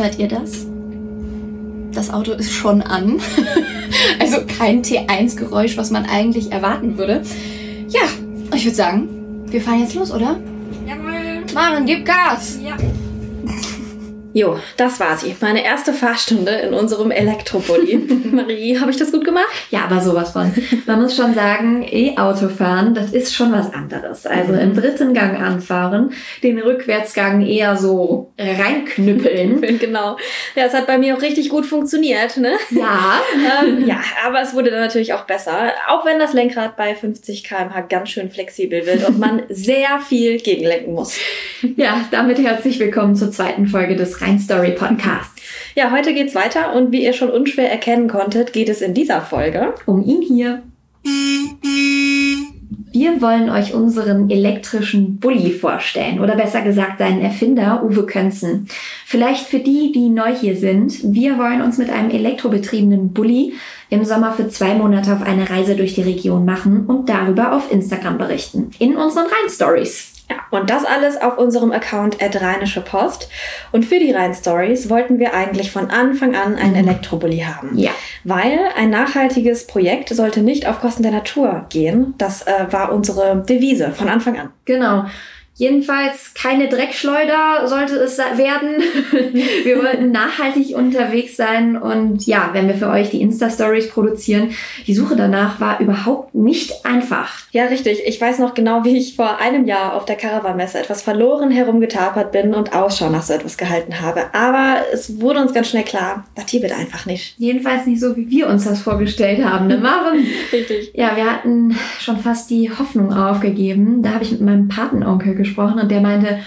Hört ihr das? Das Auto ist schon an. also kein T1-Geräusch, was man eigentlich erwarten würde. Ja, ich würde sagen, wir fahren jetzt los, oder? Jawohl. Maren, gib Gas! Ja. Jo, das war sie. Meine erste Fahrstunde in unserem Elektrobully. Marie, habe ich das gut gemacht? Ja, aber sowas von. Man muss schon sagen, E-Autofahren, das ist schon was anderes. Also im dritten Gang anfahren, den Rückwärtsgang eher so reinknüppeln. genau. Ja, es hat bei mir auch richtig gut funktioniert, ne? Ja. ähm, ja, aber es wurde dann natürlich auch besser. Auch wenn das Lenkrad bei 50 km/h ganz schön flexibel wird und man sehr viel gegenlenken muss. Ja, damit herzlich willkommen zur zweiten Folge des Rhein Story Podcasts. Ja, heute geht's weiter und wie ihr schon unschwer erkennen konntet, geht es in dieser Folge Um ihn hier. Wir wollen euch unseren elektrischen Bulli vorstellen oder besser gesagt seinen Erfinder Uwe Könzen. Vielleicht für die, die neu hier sind, wir wollen uns mit einem elektrobetriebenen Bulli im Sommer für zwei Monate auf eine Reise durch die Region machen und darüber auf Instagram berichten. In unseren Rhein-Stories. Ja, und das alles auf unserem Account at Rheinische Post. Und für die Rhein Stories wollten wir eigentlich von Anfang an einen Elektrobully haben. Ja. Weil ein nachhaltiges Projekt sollte nicht auf Kosten der Natur gehen. Das äh, war unsere Devise von Anfang an. Genau. Jedenfalls keine Dreckschleuder sollte es werden. wir wollten nachhaltig unterwegs sein und ja, wenn wir für euch die Insta-Stories produzieren, die Suche danach war überhaupt nicht einfach. Ja, richtig. Ich weiß noch genau, wie ich vor einem Jahr auf der Caravan-Messe etwas verloren herumgetapert bin und Ausschau nach so etwas gehalten habe. Aber es wurde uns ganz schnell klar, das hier wird einfach nicht. Jedenfalls nicht so, wie wir uns das vorgestellt haben, ne Maren? Richtig. Ja, wir hatten schon fast die Hoffnung aufgegeben. Da habe ich mit meinem Patenonkel gesprochen und der meinte,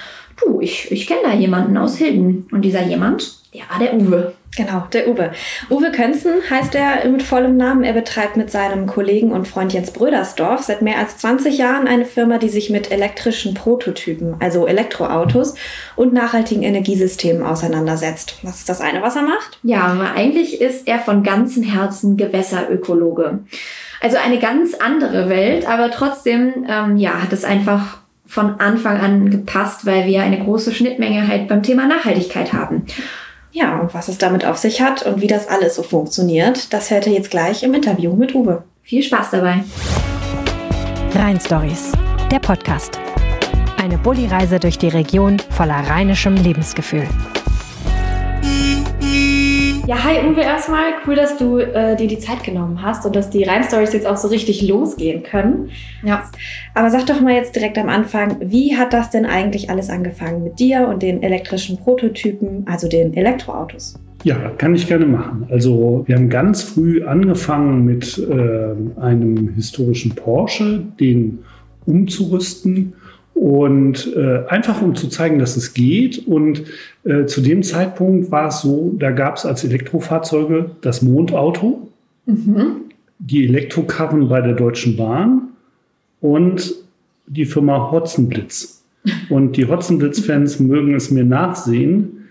du, ich, ich kenne da jemanden aus Hilden. Und dieser jemand, der war der Uwe. Genau, der Uwe. Uwe Könzen heißt er mit vollem Namen. Er betreibt mit seinem Kollegen und Freund Jens Brödersdorf seit mehr als 20 Jahren eine Firma, die sich mit elektrischen Prototypen, also Elektroautos und nachhaltigen Energiesystemen auseinandersetzt. Was ist das eine, was er macht? Ja, eigentlich ist er von ganzem Herzen Gewässerökologe. Also eine ganz andere Welt, aber trotzdem, ähm, ja, hat es einfach von Anfang an gepasst, weil wir eine große Schnittmenge halt beim Thema Nachhaltigkeit haben. Ja, und was es damit auf sich hat und wie das alles so funktioniert, das hört ihr jetzt gleich im Interview mit Uwe. Viel Spaß dabei. Rhein Stories, der Podcast. Eine Bulli-Reise durch die Region voller rheinischem Lebensgefühl. Ja, hi Uwe erstmal. Cool, dass du äh, dir die Zeit genommen hast und dass die Rhein-Stories jetzt auch so richtig losgehen können. Ja. Aber sag doch mal jetzt direkt am Anfang, wie hat das denn eigentlich alles angefangen mit dir und den elektrischen Prototypen, also den Elektroautos? Ja, kann ich gerne machen. Also wir haben ganz früh angefangen mit äh, einem historischen Porsche, den umzurüsten und äh, einfach um zu zeigen, dass es geht. Und äh, zu dem Zeitpunkt war es so, da gab es als Elektrofahrzeuge das Mondauto, Mhm. die Elektrokarren bei der Deutschen Bahn und die Firma Hotzenblitz. Und die Hotzenblitz-Fans mögen es mir nachsehen.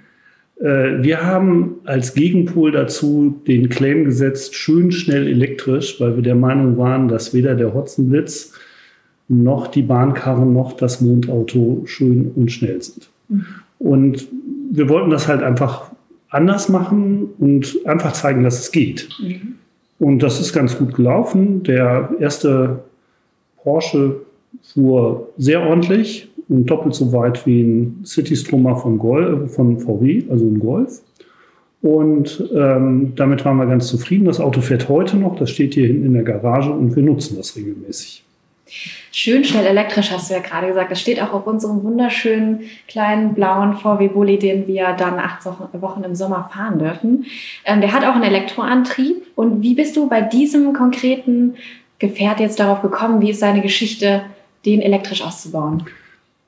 Äh, Wir haben als Gegenpol dazu den Claim gesetzt, schön schnell elektrisch, weil wir der Meinung waren, dass weder der Hotzenblitz noch die Bahnkarren noch das Mondauto schön und schnell sind. Und wir wollten das halt einfach anders machen und einfach zeigen, dass es geht. Und das ist ganz gut gelaufen. Der erste Porsche fuhr sehr ordentlich und doppelt so weit wie ein Citystromer von, Gol von VW, also ein Golf. Und ähm, damit waren wir ganz zufrieden. Das Auto fährt heute noch, das steht hier hinten in der Garage und wir nutzen das regelmäßig. Schön schnell elektrisch, hast du ja gerade gesagt. Das steht auch auf unserem wunderschönen kleinen blauen VW Bulli, den wir dann acht Wochen im Sommer fahren dürfen. Ähm, der hat auch einen Elektroantrieb. Und wie bist du bei diesem konkreten Gefährt jetzt darauf gekommen? Wie ist seine Geschichte, den elektrisch auszubauen?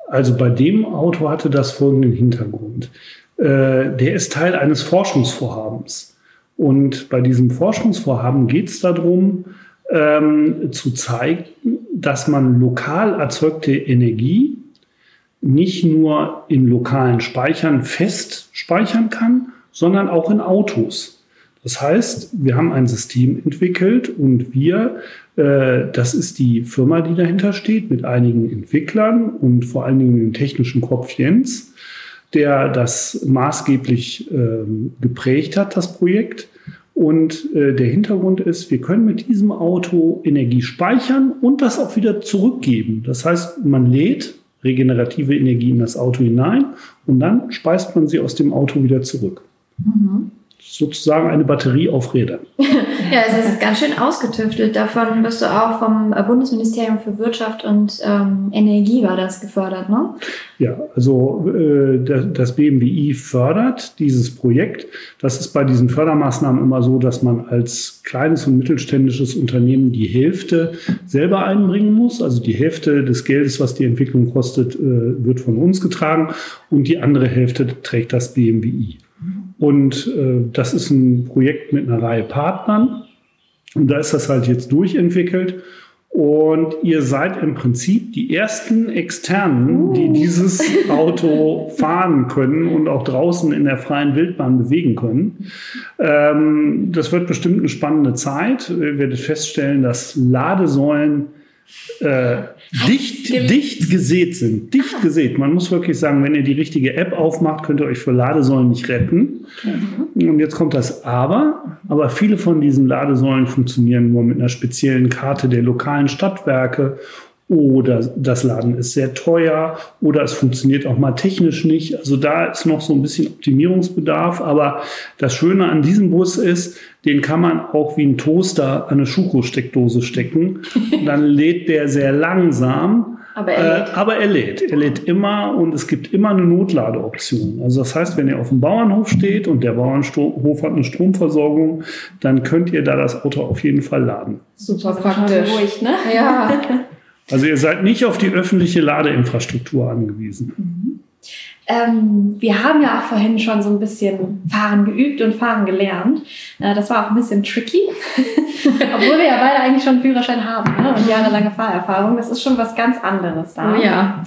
Also bei dem Auto hatte das folgenden Hintergrund. Äh, der ist Teil eines Forschungsvorhabens. Und bei diesem Forschungsvorhaben geht es darum, ähm, zu zeigen, dass man lokal erzeugte Energie nicht nur in lokalen Speichern fest speichern kann, sondern auch in Autos. Das heißt, wir haben ein System entwickelt und wir, äh, das ist die Firma, die dahinter steht, mit einigen Entwicklern und vor allen Dingen dem technischen Kopf Jens, der das maßgeblich ähm, geprägt hat, das Projekt. Und äh, der Hintergrund ist, wir können mit diesem Auto Energie speichern und das auch wieder zurückgeben. Das heißt, man lädt regenerative Energie in das Auto hinein und dann speist man sie aus dem Auto wieder zurück. Mhm sozusagen eine Batterie auf Rädern. ja, es ist ganz schön ausgetüftelt. Davon wirst du auch vom äh, Bundesministerium für Wirtschaft und ähm, Energie war das gefördert, ne? Ja, also äh, das BMWI fördert dieses Projekt. Das ist bei diesen Fördermaßnahmen immer so, dass man als kleines und mittelständisches Unternehmen die Hälfte selber einbringen muss. Also die Hälfte des Geldes, was die Entwicklung kostet, äh, wird von uns getragen und die andere Hälfte trägt das BMWI. Und äh, das ist ein Projekt mit einer Reihe Partnern. Und da ist das halt jetzt durchentwickelt. Und ihr seid im Prinzip die ersten Externen, die uh. dieses Auto fahren können und auch draußen in der freien Wildbahn bewegen können. Ähm, das wird bestimmt eine spannende Zeit. Ihr werdet feststellen, dass Ladesäulen äh, dicht, dicht gesät sind. Dicht ah. gesät. Man muss wirklich sagen, wenn ihr die richtige App aufmacht, könnt ihr euch für Ladesäulen nicht retten. Mhm. Und jetzt kommt das Aber. Aber viele von diesen Ladesäulen funktionieren nur mit einer speziellen Karte der lokalen Stadtwerke oder das Laden ist sehr teuer oder es funktioniert auch mal technisch nicht. Also da ist noch so ein bisschen Optimierungsbedarf. Aber das Schöne an diesem Bus ist, den kann man auch wie ein Toaster an eine Schuko-Steckdose stecken. Dann lädt der sehr langsam. Aber er, lädt. Äh, aber er lädt. Er lädt immer und es gibt immer eine Notladeoption. Also das heißt, wenn ihr auf dem Bauernhof steht und der Bauernhof hat eine Stromversorgung, dann könnt ihr da das Auto auf jeden Fall laden. Super praktisch. Ruhig, ne? Ja. Also ihr seid nicht auf die öffentliche Ladeinfrastruktur angewiesen. Mhm. Ähm, wir haben ja auch vorhin schon so ein bisschen Fahren geübt und Fahren gelernt. Äh, das war auch ein bisschen tricky, obwohl wir ja beide eigentlich schon einen Führerschein haben ne? und jahrelange Fahrerfahrung. Das ist schon was ganz anderes da. Oh ja.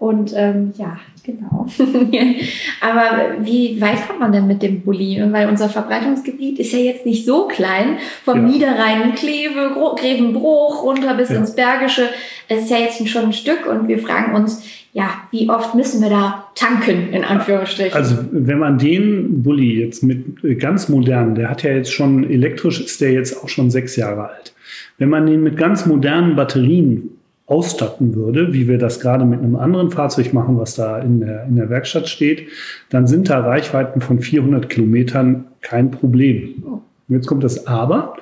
Und ähm, ja, genau. Aber wie weit kommt man denn mit dem Bulli? Weil unser Verbreitungsgebiet ist ja jetzt nicht so klein. Vom ja. Niederrhein, Kleve, Grevenbruch runter bis ja. ins Bergische. Es ist ja jetzt schon ein Stück und wir fragen uns, ja, wie oft müssen wir da tanken, in Anführungsstrichen? Also, wenn man den Bulli jetzt mit ganz modern, der hat ja jetzt schon elektrisch, ist der jetzt auch schon sechs Jahre alt. Wenn man den mit ganz modernen Batterien ausstatten würde, wie wir das gerade mit einem anderen Fahrzeug machen, was da in der, in der Werkstatt steht, dann sind da Reichweiten von 400 Kilometern kein Problem. Jetzt kommt das Aber.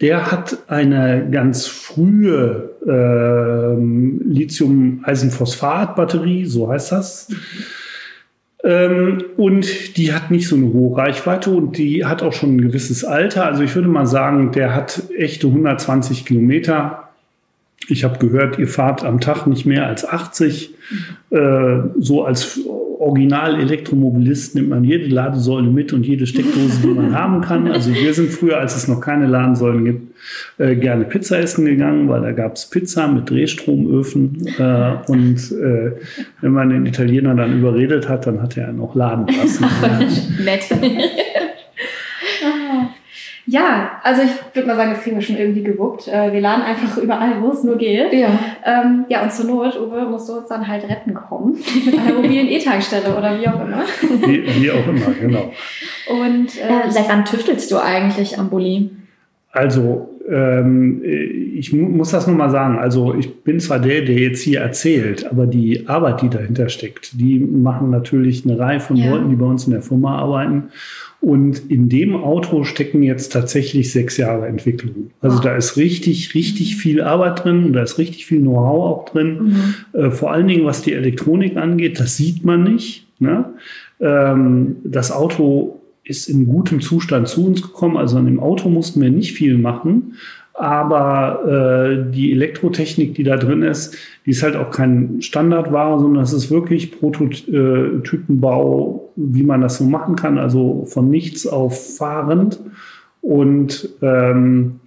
Der hat eine ganz frühe äh, Lithium-Eisenphosphat-Batterie, so heißt das. Ähm, und die hat nicht so eine hohe Reichweite und die hat auch schon ein gewisses Alter. Also ich würde mal sagen, der hat echte 120 Kilometer ich habe gehört, ihr fahrt am Tag nicht mehr als 80. Mhm. Äh, so als Original-Elektromobilist nimmt man jede Ladesäule mit und jede Steckdose, die man haben kann. Also wir sind früher, als es noch keine Ladesäulen gibt, äh, gerne Pizza essen gegangen, weil da gab es Pizza mit Drehstromöfen. Äh, und äh, wenn man den Italiener dann überredet hat, dann hat er noch laden lassen. Nett. Ja, also ich würde mal sagen, das kriegen wir schon irgendwie gewuppt. Äh, wir laden einfach überall, wo es nur geht. Ja. Ähm, ja, und zur Not, Uwe, musst du uns dann halt retten kommen. Mit einer mobilen E-Tankstelle oder wie auch immer. Wie, wie auch immer, genau. Und äh, äh, seit wann tüftelst du eigentlich am Bulli? Also, ähm, ich mu muss das nur mal sagen. Also, ich bin zwar der, der jetzt hier erzählt, aber die Arbeit, die dahinter steckt, die machen natürlich eine Reihe von ja. Leuten, die bei uns in der Firma arbeiten. Und in dem Auto stecken jetzt tatsächlich sechs Jahre Entwicklung. Also da ist richtig, richtig viel Arbeit drin und da ist richtig viel Know-how auch drin. Mhm. Äh, vor allen Dingen, was die Elektronik angeht, das sieht man nicht. Ne? Ähm, das Auto ist in gutem Zustand zu uns gekommen. Also an dem Auto mussten wir nicht viel machen. Aber äh, die Elektrotechnik, die da drin ist, die ist halt auch kein Standardware, sondern es ist wirklich Prototypenbau, wie man das so machen kann, also von nichts auf fahrend. Und ähm,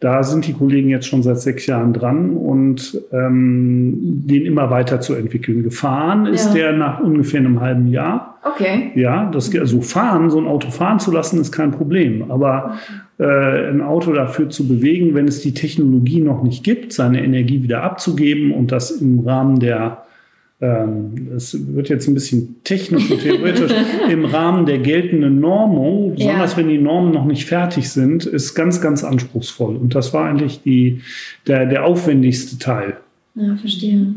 da sind die Kollegen jetzt schon seit sechs Jahren dran und ähm, den immer weiter zu entwickeln. Gefahren ist ja. der nach ungefähr einem halben Jahr. Okay. Ja, das, also fahren, so ein Auto fahren zu lassen, ist kein Problem. Aber äh, ein Auto dafür zu bewegen, wenn es die Technologie noch nicht gibt, seine Energie wieder abzugeben und das im Rahmen der ähm, es wird jetzt ein bisschen technisch und theoretisch im Rahmen der geltenden Normung, besonders Ja. wenn die Normen noch nicht fertig sind, ist ganz, ganz anspruchsvoll. Und das war eigentlich die, der, der aufwendigste Teil. Ja, verstehe.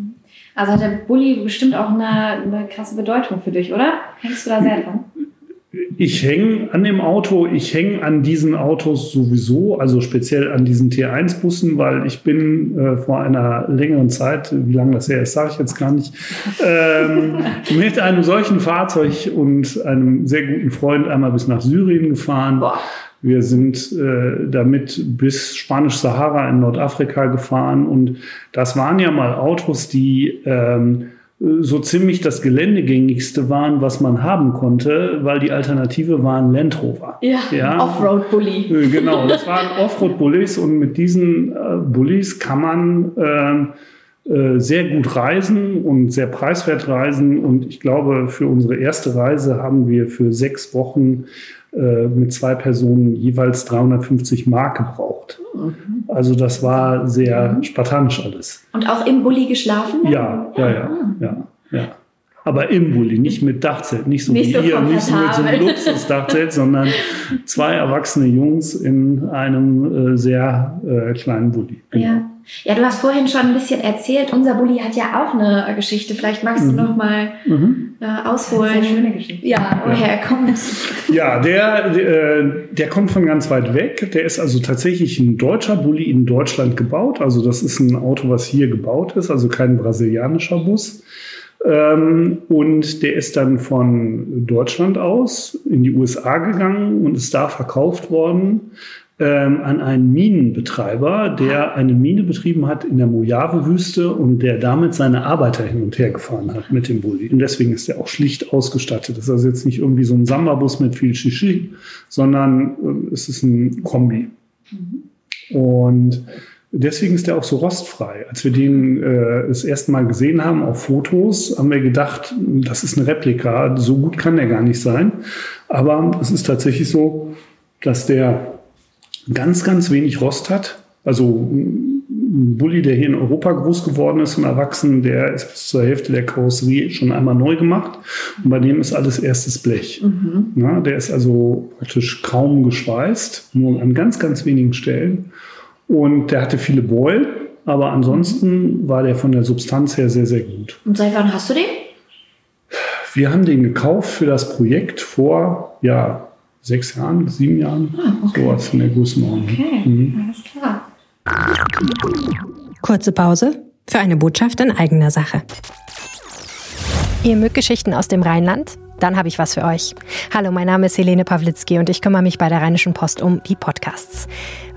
Also hat der Bulli bestimmt auch eine, eine krasse Bedeutung für dich, oder? Hängst du da sehr dran? Ich hänge an dem Auto, ich hänge an diesen Autos sowieso, also speziell an diesen T1-Bussen, weil ich bin äh, vor einer längeren Zeit, wie lange das her ist, sage ich jetzt gar nicht, ähm, mit einem solchen Fahrzeug und einem sehr guten Freund einmal bis nach Syrien gefahren. Wir sind äh, damit bis Spanisch-Sahara in Nordafrika gefahren und das waren ja mal Autos, die ähm, so ziemlich das geländegängigste waren, was man haben konnte, weil die Alternative waren Land Rover. Ja, Ja. Offroad-Bully. Äh, Genau, das waren Offroad-Bullies und mit diesen äh, Bullies kann man äh, sehr gut reisen und sehr preiswert reisen. Und ich glaube, für unsere erste Reise haben wir für sechs Wochen äh, mit zwei Personen jeweils 350 Mark gebraucht. Also das war sehr spartanisch alles. Und auch im Bulli geschlafen? dann? Ja, ja, ja, ja, ja. Aber im Bulli, nicht mit Dachzelt, nicht so Nicht wie so ihr, nicht so mit so einem. Luxusdachzelt, sondern zwei erwachsene Jungs in einem äh, sehr äh, kleinen Bulli. Genau. Ja. ja, du hast vorhin schon ein bisschen erzählt, unser Bulli hat ja auch eine Geschichte. Vielleicht magst du Mhm. noch mal Mhm. äh, ausholen. Sehr schöne Geschichte. Ja, woher er kommt. Ja, der, der, äh, der kommt von ganz weit weg. Der ist also tatsächlich ein deutscher Bulli in Deutschland gebaut. Also das ist ein Auto, was hier gebaut ist, also kein brasilianischer Bus. Ähm, und der ist dann von Deutschland aus in die USA gegangen und ist da verkauft worden ähm, an einen Minenbetreiber, der eine Mine betrieben hat in der Mojave-Wüste und der damit seine Arbeiter hin und her gefahren hat mit dem Bulli. Und deswegen ist er auch schlicht ausgestattet. Das ist also jetzt nicht irgendwie so ein Samba-Bus mit viel Shishi, sondern äh, es ist ein Kombi. Und deswegen ist er auch so rostfrei. Als wir den äh, das erste Mal gesehen haben auf Fotos, haben wir gedacht, das ist eine Replika. So gut kann der gar nicht sein. Aber es ist tatsächlich so, dass der ganz, ganz wenig Rost hat. Also ein Bulli, der hier in Europa groß geworden ist und erwachsen, der ist bis zur Hälfte der Karosserie schon einmal neu gemacht. Und bei dem ist alles erstes Blech. Na, der ist also praktisch kaum geschweißt, nur an ganz, ganz wenigen Stellen. Und der hatte viele Beulen, aber ansonsten war der von der Substanz her sehr, sehr gut. Und seit wann hast du den? Wir haben den gekauft für das Projekt vor, ja, sechs Jahren, sieben Jahren, sowas in der Größenordnung. Okay, Mhm. alles klar. Kurze Pause für eine Botschaft in eigener Sache. Ihr mögt Geschichten aus dem Rheinland? Dann habe ich was für euch. Hallo, mein Name ist Helene Pawlitzki und ich kümmere mich bei der Rheinischen Post um die Podcasts.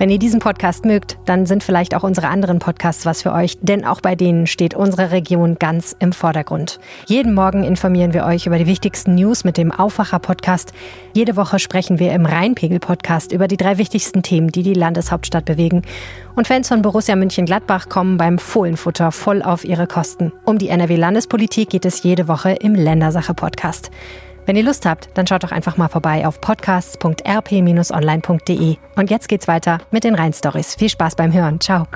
Wenn ihr diesen Podcast mögt, dann sind vielleicht auch unsere anderen Podcasts was für euch, denn auch bei denen steht unsere Region ganz im Vordergrund. Jeden Morgen informieren wir euch über die wichtigsten News mit dem Aufwacher-Podcast. Jede Woche sprechen wir im Rheinpegel-Podcast über die drei wichtigsten Themen, die die Landeshauptstadt bewegen. Und Fans von Borussia München-Gladbach kommen beim Fohlenfutter voll auf ihre Kosten. Um die NRW-Landespolitik geht es jede Woche im Ländersache-Podcast. Wenn ihr Lust habt, dann schaut doch einfach mal vorbei auf podcasts.rp-online.de. Und jetzt geht's weiter mit den Rhein-Stories. Viel Spaß beim Hören. Ciao.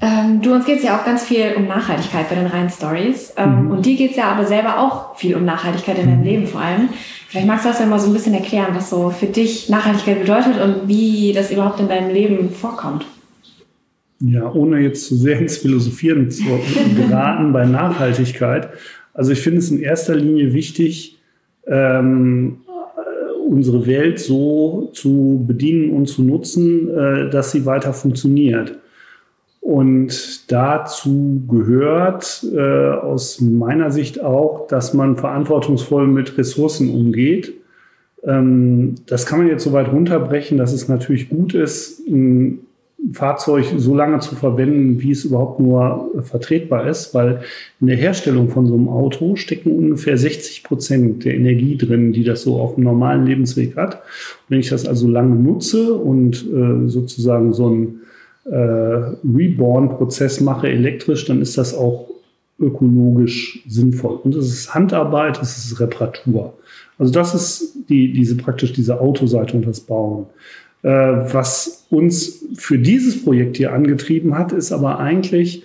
Ähm, du, uns geht es ja auch ganz viel um Nachhaltigkeit bei den Rhein-Stories. Ähm, Und dir geht es ja aber selber auch viel um Nachhaltigkeit in deinem Leben vor allem. Vielleicht magst du das ja mal so ein bisschen erklären, was so für dich Nachhaltigkeit bedeutet und wie das überhaupt in deinem Leben vorkommt. Ja, ohne jetzt zu sehr ins Philosophieren zu geraten bei Nachhaltigkeit. Also ich finde es in erster Linie wichtig, ähm, unsere Welt so zu bedienen und zu nutzen, äh, dass sie weiter funktioniert. Und dazu gehört äh, aus meiner Sicht auch, dass man verantwortungsvoll mit Ressourcen umgeht. Ähm, das kann man jetzt so weit runterbrechen, dass es natürlich gut ist, Fahrzeug so lange zu verwenden, wie es überhaupt nur äh, vertretbar ist, weil in der Herstellung von so einem Auto stecken ungefähr 60 Prozent der Energie drin, die das so auf dem normalen Lebensweg hat. Und wenn ich das also lange nutze und äh, sozusagen so einen äh, Reborn-Prozess mache elektrisch, dann ist das auch ökologisch sinnvoll. Und es ist Handarbeit, es ist Reparatur. Also das ist die, diese praktisch diese Autoseite und das Bauen. Äh, was uns für dieses Projekt hier angetrieben hat, ist aber eigentlich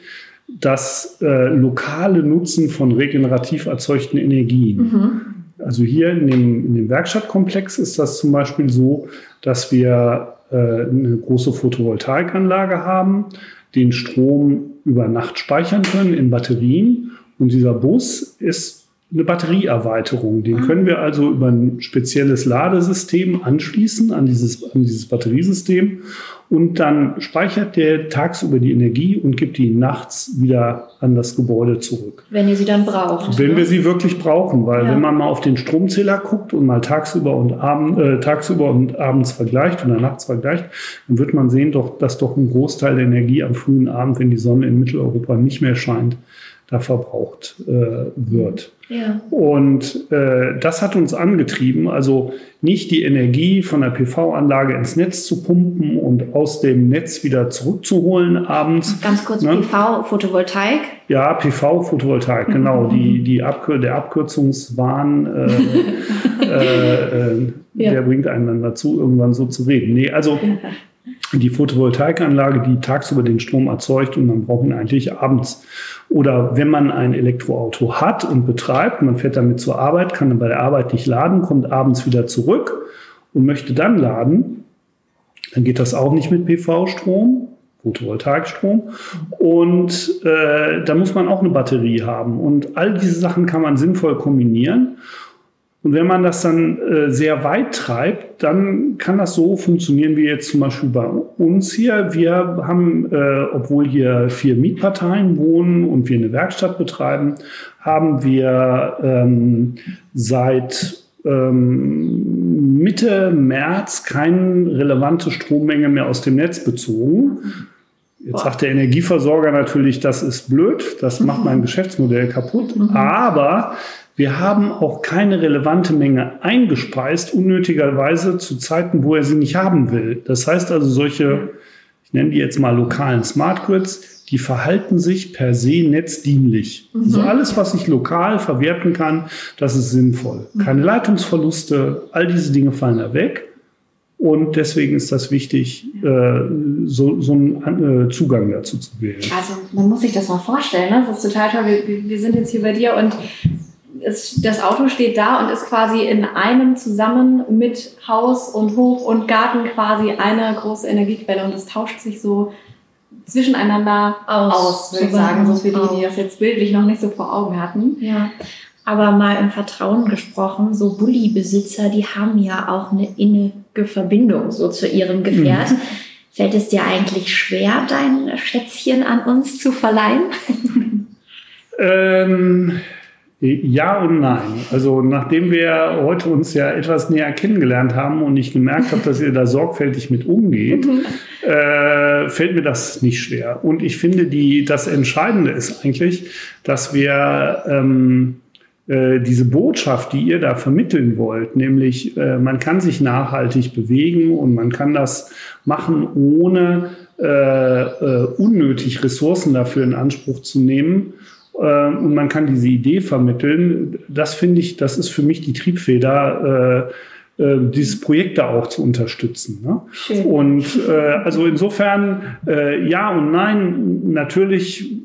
das äh, lokale Nutzen von regenerativ erzeugten Energien. Mhm. Also hier in dem, in dem Werkstattkomplex ist das zum Beispiel so, dass wir äh, eine große Photovoltaikanlage haben, den Strom über Nacht speichern können in Batterien. Und dieser Bus ist eine Batterieerweiterung. Den können wir also über ein spezielles Ladesystem anschließen an dieses, an dieses Batteriesystem. Und dann speichert der tagsüber die Energie und gibt die nachts wieder an das Gebäude zurück. Wenn ihr sie dann braucht. Wenn ne? wir sie wirklich brauchen, weil Ja. wenn man mal auf den Stromzähler guckt und mal tagsüber und, abend, äh, tagsüber und abends vergleicht oder nachts vergleicht, dann wird man sehen, doch, dass doch ein Großteil der Energie am frühen Abend, wenn die Sonne in Mitteleuropa nicht mehr scheint, da verbraucht äh, wird. Ja. Und äh, das hat uns angetrieben, also nicht die Energie von der PV-Anlage ins Netz zu pumpen und aus dem Netz wieder zurückzuholen abends, Ganz kurz, Ne? PV, Photovoltaik. ja, PV, Photovoltaik, genau. Die, die Abkür der Abkürzungswahn, äh, äh, äh, Ja. der bringt einen dann dazu, irgendwann so zu reden. Nee, also die Photovoltaikanlage, die tagsüber den Strom erzeugt und man braucht ihn eigentlich abends. Oder wenn man ein Elektroauto hat und betreibt, man fährt damit zur Arbeit, kann dann bei der Arbeit nicht laden, kommt abends wieder zurück und möchte dann laden, dann geht das auch nicht mit PV-Strom, Photovoltaikstrom. Und äh, da muss man auch eine Batterie haben. Und all diese Sachen kann man sinnvoll kombinieren. Und wenn man das dann äh, sehr weit treibt, dann kann das so funktionieren wie jetzt zum Beispiel bei uns hier. Wir haben, äh, obwohl hier vier Mietparteien wohnen und wir eine Werkstatt betreiben, haben wir ähm, seit ähm, Mitte März keine relevante Strommenge mehr aus dem Netz bezogen. Jetzt sagt der Energieversorger natürlich, das ist blöd, das macht mein Geschäftsmodell kaputt. Aber wir haben auch keine relevante Menge eingespeist, unnötigerweise zu Zeiten, wo er sie nicht haben will. Das heißt also, solche, ich nenne die jetzt mal lokalen Smart Grids, die verhalten sich per se netzdienlich. Also alles, was ich lokal verwerten kann, das ist sinnvoll. Keine Leitungsverluste, all diese Dinge fallen da weg. Und deswegen ist das wichtig, äh, so, so einen äh, Zugang dazu zu wählen. Also man muss sich das mal vorstellen. Ne? Das ist total toll. Wir, wir- sind jetzt hier bei dir und es, das Auto steht da und ist quasi in einem zusammen mit Haus und Hof und Garten quasi eine große Energiequelle und es tauscht sich so zwischeneinander Aus. aus, würde ich So sagen. So für die, die das jetzt bildlich noch nicht so vor Augen hatten. Ja. Aber mal im Vertrauen gesprochen, so Bulli-Besitzer, die haben ja auch eine innige Verbindung so zu ihrem Gefährt. Fällt es dir eigentlich schwer, dein Schätzchen an uns zu verleihen? Ähm, ja und nein. Also nachdem wir heute uns ja etwas näher kennengelernt haben und ich gemerkt habe, dass ihr da sorgfältig mit umgeht, äh, fällt mir das nicht schwer. Und ich finde, die, das Entscheidende ist eigentlich, dass wir ähm, äh, diese Botschaft, die ihr da vermitteln wollt, nämlich äh, man kann sich nachhaltig bewegen und man kann das machen, ohne äh, äh, unnötig Ressourcen dafür in Anspruch zu nehmen. Und man kann diese Idee vermitteln. Das finde ich, das ist für mich die Triebfeder, äh, äh, dieses Projekt da auch zu unterstützen. Ne? Schön. Und äh, also insofern ja und nein, natürlich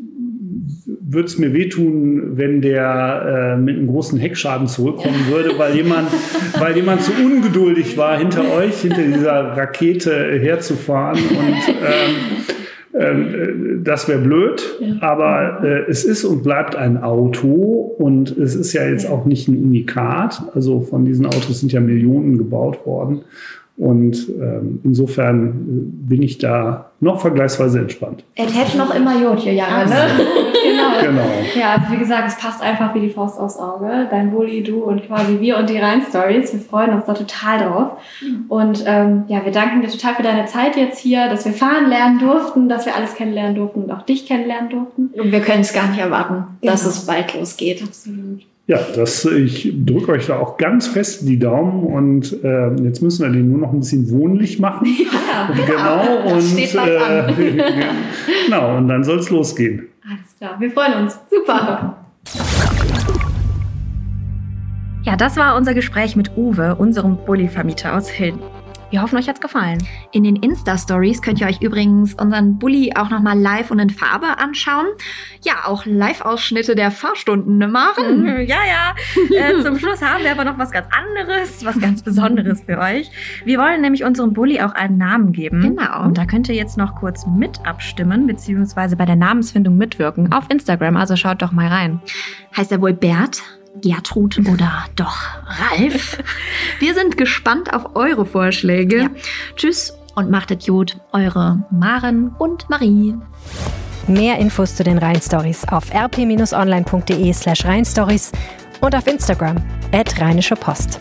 würde es mir wehtun, wenn der äh, mit einem großen Heckschaden zurückkommen würde, weil jemand, weil jemand zu ungeduldig war, hinter euch, hinter dieser Rakete herzufahren. Und ähm, ähm, das wäre blöd, aber äh, es ist und bleibt ein Auto und es ist ja jetzt auch nicht ein Unikat. Also von diesen Autos sind ja Millionen gebaut worden. Und ähm, insofern äh, bin ich da noch vergleichsweise entspannt. Es hätte noch immer Jodje, ja, ne? Genau. Genau. Ja, also wie gesagt, es passt einfach wie die Faust aufs Auge. Dein Bulli, du und quasi wir und die Rhein-Stories. Wir freuen uns da total drauf. Und ähm, ja, wir danken dir total für deine Zeit jetzt hier, dass wir fahren lernen durften, dass wir alles kennenlernen durften und auch dich kennenlernen durften. Und wir können es gar nicht erwarten, dass Genau. es bald losgeht. Absolut. Ja, das, ich drücke euch da auch ganz fest die Daumen und äh, jetzt müssen wir den nur noch ein bisschen wohnlich machen. Ja, genau. das und, steht bald an. äh, genau, und dann soll es losgehen. alles klar. Wir freuen uns. Super. Ja, das war unser Gespräch mit Uwe, unserem Bulli-Vermieter aus Hilden. Wir hoffen, euch hat's gefallen. In den Insta-Stories könnt ihr euch übrigens unseren Bulli auch nochmal live und in Farbe anschauen. Ja, auch Live-Ausschnitte der Fahrstunden machen. Mhm, ja, ja. Äh, zum Schluss haben wir aber noch was ganz anderes, was ganz Besonderes für euch. Wir wollen nämlich unserem Bulli auch einen Namen geben. Genau. Und da könnt ihr jetzt noch kurz mit abstimmen, beziehungsweise bei der Namensfindung mitwirken auf Instagram. Also schaut doch mal rein. Heißt er wohl Bert? Gertrud oder doch Ralf? Wir sind gespannt auf eure Vorschläge. Ja. Tschüss und macht es gut. Eure Maren und Marie. Mehr Infos zu den Rheinstories auf rp-online.de slash rheinstories und auf Instagram at Rheinische Post.